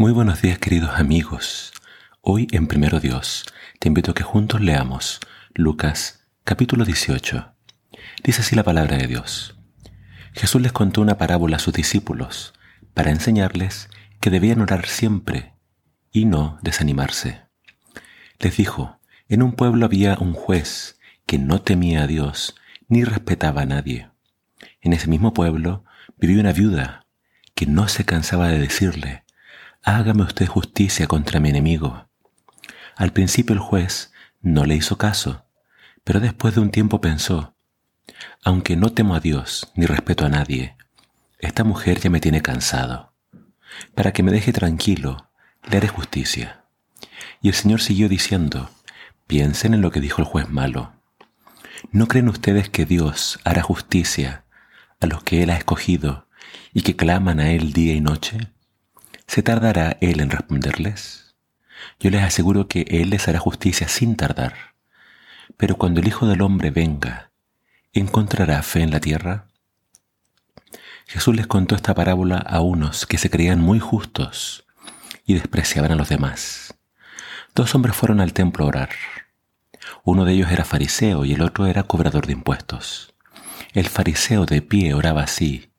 Muy buenos días queridos amigos. Hoy en Primero Dios te invito a que juntos leamos Lucas capítulo 18. Dice así la palabra de Dios. Jesús les contó una parábola a sus discípulos para enseñarles que debían orar siempre y no desanimarse. Les dijo, en un pueblo había un juez que no temía a Dios ni respetaba a nadie. En ese mismo pueblo vivía una viuda que no se cansaba de decirle, hágame usted justicia contra mi enemigo. Al principio el juez no le hizo caso, pero después de un tiempo pensó, aunque no temo a Dios ni respeto a nadie, esta mujer ya me tiene cansado. Para que me deje tranquilo, le haré justicia. Y el Señor siguió diciendo, piensen en lo que dijo el juez malo. ¿No creen ustedes que Dios hará justicia a los que Él ha escogido y que claman a Él día y noche? ¿Se tardará Él en responderles? Yo les aseguro que Él les hará justicia sin tardar. Pero cuando el Hijo del Hombre venga, ¿encontrará fe en la tierra? Jesús les contó esta parábola a unos que se creían muy justos y despreciaban a los demás. Dos hombres fueron al templo a orar. Uno de ellos era fariseo y el otro era cobrador de impuestos. El fariseo de pie oraba así,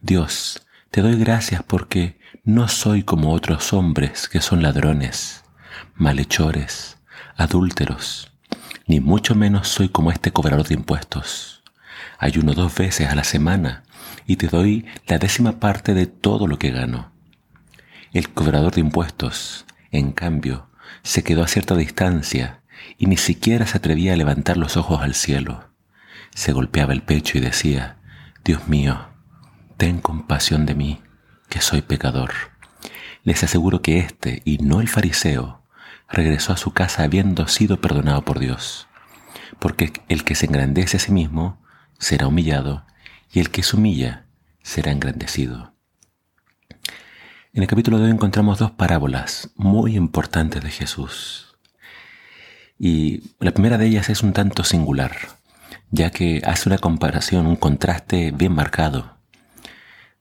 Dios, te doy gracias porque no soy como otros hombres que son ladrones, malhechores, adúlteros, ni mucho menos soy como este cobrador de impuestos. Ayuno dos veces a la semana y te doy la décima parte de todo lo que gano. El cobrador de impuestos, en cambio, se quedó a cierta distancia y ni siquiera se atrevía a levantar los ojos al cielo. Se golpeaba el pecho y decía, Dios mío, ten compasión de mí que soy pecador. Les aseguro que éste, y no el fariseo, regresó a su casa habiendo sido perdonado por Dios. Porque el que se engrandece a sí mismo será humillado, y el que se humilla será engrandecido. En el capítulo de hoy encontramos dos parábolas muy importantes de Jesús. Y la primera de ellas es un tanto singular, ya que hace una comparación, un contraste bien marcado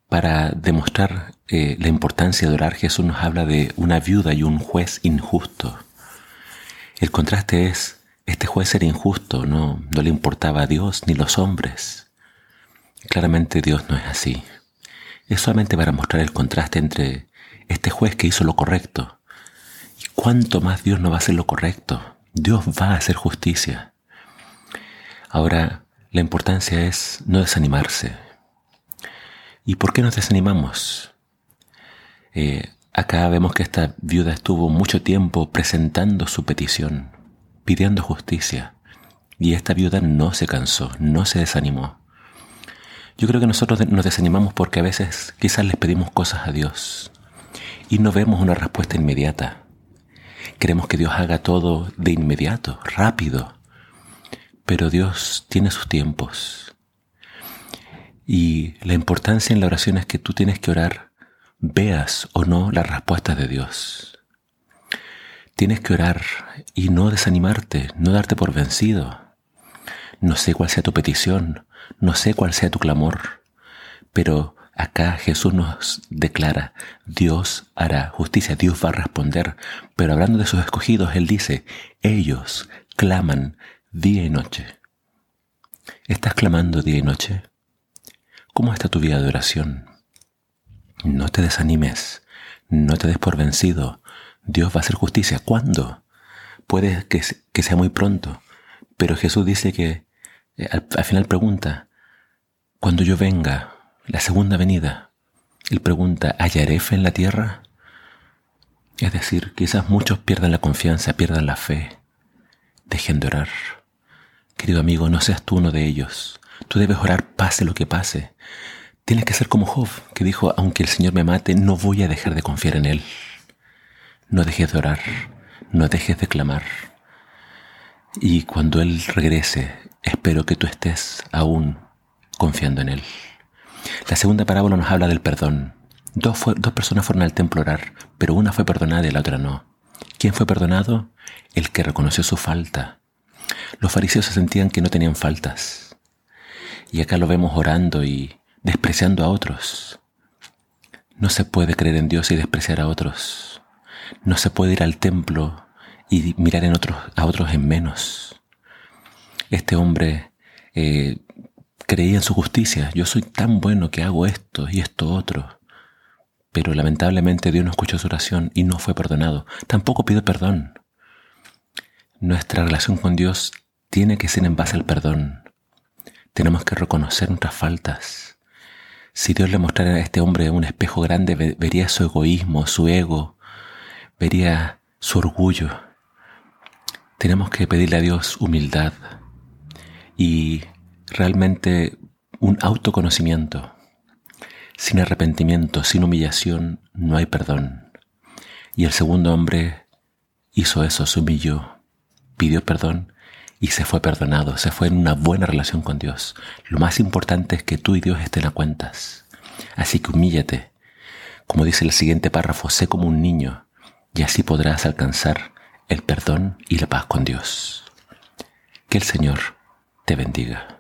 para demostrar eh, la importancia de orar, Jesús nos habla de una viuda y un juez injusto. El contraste es, este juez era injusto, no, no le importaba a Dios ni los hombres. Claramente Dios no es así. Es solamente para mostrar el contraste entre este juez que hizo lo correcto y cuánto más Dios no va a hacer lo correcto. Dios va a hacer justicia. Ahora, la importancia es no desanimarse, ¿Y por qué nos desanimamos? Eh, acá vemos que esta viuda estuvo mucho tiempo presentando su petición, pidiendo justicia, y esta viuda no se cansó, no se desanimó. Yo creo que nosotros nos desanimamos porque a veces quizás les pedimos cosas a Dios y no vemos una respuesta inmediata. Queremos que Dios haga todo de inmediato, rápido, pero Dios tiene sus tiempos y la importancia en la oración es que tú tienes que orar, veas o no las respuestas de Dios. Tienes que orar y no desanimarte, no darte por vencido. No sé cuál sea tu petición, no sé cuál sea tu clamor, pero acá Jesús nos declara, Dios hará justicia, Dios va a responder, pero hablando de sus escogidos, Él dice, ellos claman día y noche. ¿Estás clamando día y noche? ¿Cómo está tu vida de oración? No te desanimes, no te des por vencido. Dios va a hacer justicia. ¿Cuándo? Puede que, sea muy pronto, pero Jesús dice que eh, al, final pregunta, cuando yo venga, la segunda venida, Él pregunta, ¿hallaré fe en la tierra? Es decir, quizás muchos pierdan la confianza, pierdan la fe, dejen de orar. Querido amigo, no seas tú uno de ellos. Tú debes orar pase lo que pase. Tienes que ser como Job, que dijo, aunque el Señor me mate, no voy a dejar de confiar en Él. No dejes de orar, no dejes de clamar. Y cuando Él regrese, espero que tú estés aún confiando en Él. La segunda parábola nos habla del perdón. Dos, dos personas fueron al templo a orar, pero una fue perdonada y la otra no. ¿Quién fue perdonado? El que reconoció su falta. Los fariseos se sentían que no tenían faltas y acá lo vemos orando y despreciando a otros. No se puede creer en Dios y despreciar a otros. No se puede ir al templo y mirar en otros, a otros en menos. Este hombre eh, creía en su justicia. Yo soy tan bueno que hago esto y esto otro. Pero lamentablemente Dios no escuchó su oración y no fue perdonado. Tampoco pidió perdón. Nuestra relación con Dios tiene que ser en base al perdón. Tenemos que reconocer nuestras faltas. Si Dios le mostrara a este hombre un espejo grande, vería su egoísmo, su ego, vería su orgullo. Tenemos que pedirle a Dios humildad y realmente un autoconocimiento. Sin arrepentimiento, sin humillación, no hay perdón. Y el segundo hombre hizo eso, se humilló, pidió perdón y se fue perdonado, se fue en una buena relación con Dios. Lo más importante es que tú y Dios estén a cuentas. Así que humíllate. Como dice el siguiente párrafo, sé como un niño y así podrás alcanzar el perdón y la paz con Dios. Que el Señor te bendiga.